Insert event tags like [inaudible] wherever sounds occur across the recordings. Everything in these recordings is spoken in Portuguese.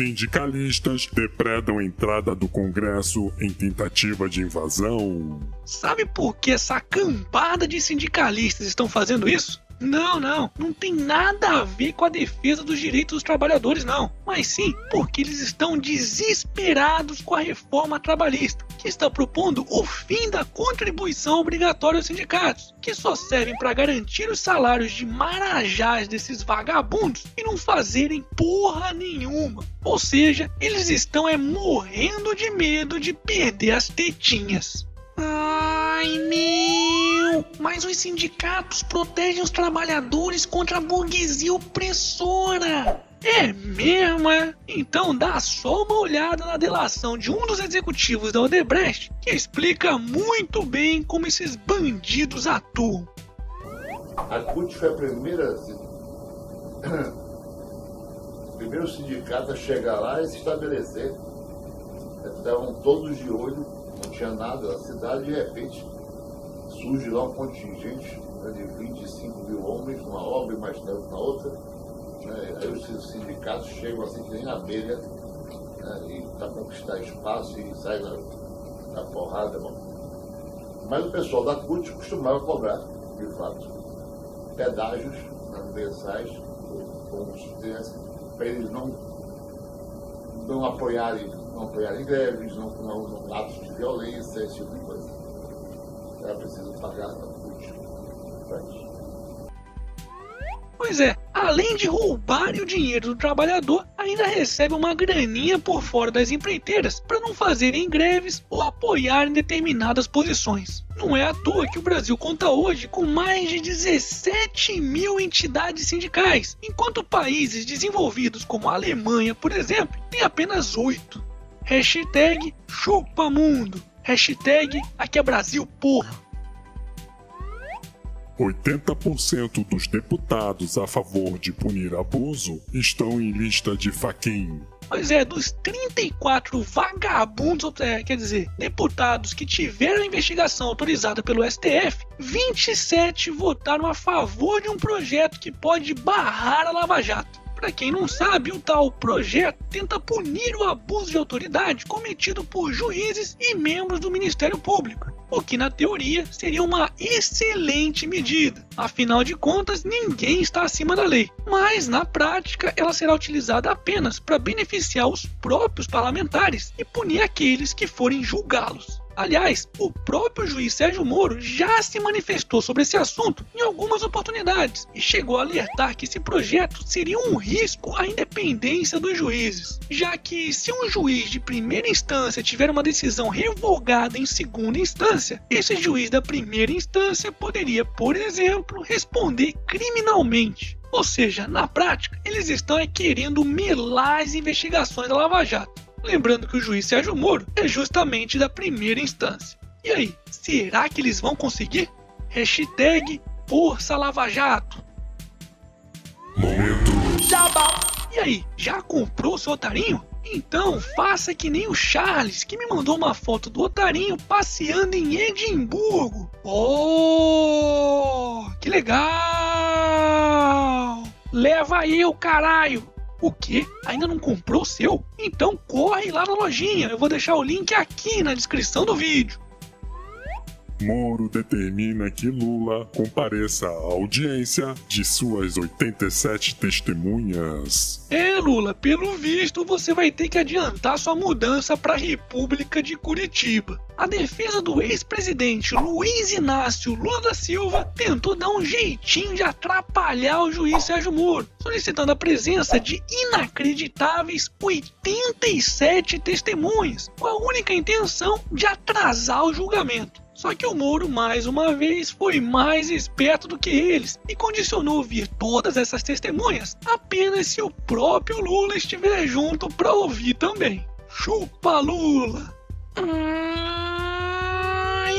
Sindicalistas depredam a entrada do Congresso em tentativa de invasão. Sabe por que essa cambada de sindicalistas estão fazendo isso? Não, não, não tem nada a ver com a defesa dos direitos dos trabalhadores, não. Mas sim porque eles estão desesperados com a reforma trabalhista, que está propondo o fim da contribuição obrigatória aos sindicatos, que só servem para garantir os salários de marajás desses vagabundos e não fazerem porra nenhuma. Ou seja, eles estão é morrendo de medo de perder as tetinhas. Ai meu! Mas os sindicatos protegem os trabalhadores contra a burguesia opressora! É mesmo, é? Então dá só uma olhada na delação de um dos executivos da Odebrecht que explica muito bem como esses bandidos atuam. A CUT foi a primeira. [coughs] primeiro sindicato a chegar lá e se estabelecer. Estavam todos de olho não tinha nada na cidade, de repente surge lá um contingente né, de 25 mil homens numa obra e mais tempo na outra. Né, aí os sindicatos chegam assim que nem abelha né, para conquistar espaço e sai na, na porrada. Bom. Mas o pessoal da CUT costumava cobrar, de fato, pedágios mensais, como para eles não, não apoiarem não apoiarem greves, não, não, não atos de violência, esse tipo de coisa. Era preciso pagar a CUT para isso. Pois é, além de roubarem o dinheiro do trabalhador, ainda recebe uma graninha por fora das empreiteiras para não fazerem greves ou apoiarem determinadas posições. Não é à toa que o Brasil conta hoje com mais de 17 mil entidades sindicais, enquanto países desenvolvidos como a Alemanha, por exemplo, têm apenas oito. Hashtag chupamundo. Hashtag aqui é Brasil, porra. 80% dos deputados a favor de punir abuso estão em lista de faquinho. Pois é, dos 34 vagabundos, é, quer dizer, deputados que tiveram a investigação autorizada pelo STF, 27 votaram a favor de um projeto que pode barrar a Lava Jato. Para quem não sabe, o tal projeto tenta punir o abuso de autoridade cometido por juízes e membros do Ministério Público, o que na teoria seria uma excelente medida. Afinal de contas, ninguém está acima da lei, mas na prática ela será utilizada apenas para beneficiar os próprios parlamentares e punir aqueles que forem julgá-los. Aliás, o próprio juiz Sérgio Moro já se manifestou sobre esse assunto em algumas oportunidades e chegou a alertar que esse projeto seria um risco à independência dos juízes, já que se um juiz de primeira instância tiver uma decisão revogada em segunda instância, esse juiz da primeira instância poderia, por exemplo, responder criminalmente. Ou seja, na prática, eles estão é querendo melar as investigações da Lava Jato. Lembrando que o juiz Sérgio Moro é justamente da primeira instância. E aí, será que eles vão conseguir? Hashtag Força Lava Jato. Momento. E aí, já comprou seu otarinho? Então faça que nem o Charles, que me mandou uma foto do otarinho passeando em Edimburgo. Oh, que legal! Leva eu, caralho! O que? Ainda não comprou o seu? Então corre lá na lojinha. Eu vou deixar o link aqui na descrição do vídeo. Moro determina que Lula compareça à audiência de suas 87 testemunhas. É, Lula, pelo visto você vai ter que adiantar sua mudança para a República de Curitiba. A defesa do ex-presidente Luiz Inácio Lula da Silva tentou dar um jeitinho de atrapalhar o juiz Sérgio Moro, solicitando a presença de inacreditáveis 87 testemunhas, com a única intenção de atrasar o julgamento. Só que o Moro, mais uma vez, foi mais esperto do que eles e condicionou ouvir todas essas testemunhas apenas se o próprio Lula estiver junto para ouvir também. Chupa Lula! Ai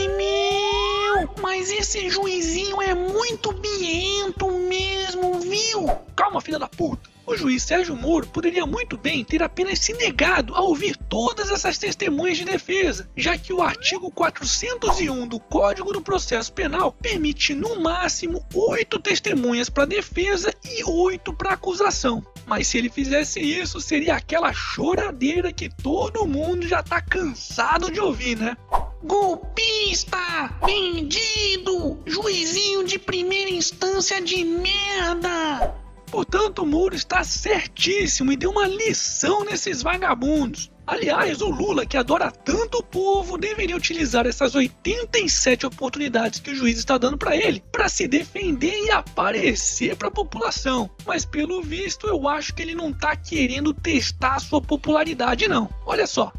meu! Mas esse juizinho é muito biento mesmo, viu? Calma, filha da puta! O juiz Sérgio Moro poderia muito bem ter apenas se negado a ouvir todas essas testemunhas de defesa, já que o artigo 401 do Código do Processo Penal permite no máximo oito testemunhas para defesa e oito para acusação. Mas se ele fizesse isso, seria aquela choradeira que todo mundo já tá cansado de ouvir, né? Golpista! Vendido! Juizinho de primeira instância de merda! Portanto, o Moro está certíssimo e deu uma lição nesses vagabundos. Aliás, o Lula, que adora tanto o povo, deveria utilizar essas 87 oportunidades que o juiz está dando para ele para se defender e aparecer para a população. Mas pelo visto, eu acho que ele não está querendo testar a sua popularidade não. Olha só,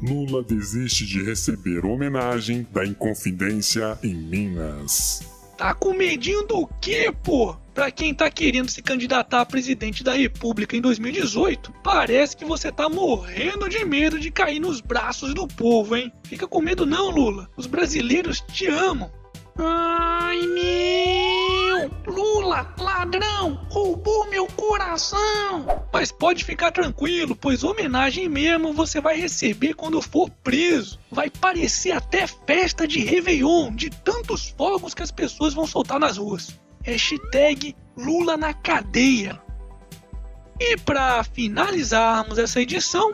Lula desiste de receber homenagem da Inconfidência em Minas. Tá com medinho do quê, pô? Pra quem tá querendo se candidatar a presidente da República em 2018, parece que você tá morrendo de medo de cair nos braços do povo, hein? Fica com medo não, Lula. Os brasileiros te amam. Ai meu! Lula, ladrão, roubou meu coração! Mas pode ficar tranquilo, pois homenagem mesmo você vai receber quando for preso. Vai parecer até festa de Réveillon, de tantos fogos que as pessoas vão soltar nas ruas. Hashtag Lula na cadeia. E para finalizarmos essa edição,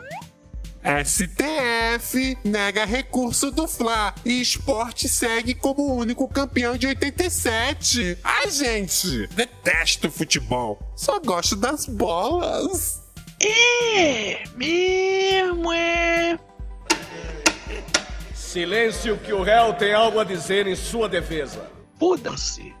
STF nega recurso do Fla e esporte segue como o único campeão de 87. Ai, gente, detesto futebol. Só gosto das bolas. É, mesmo é. Silêncio que o réu tem algo a dizer em sua defesa. Foda-se.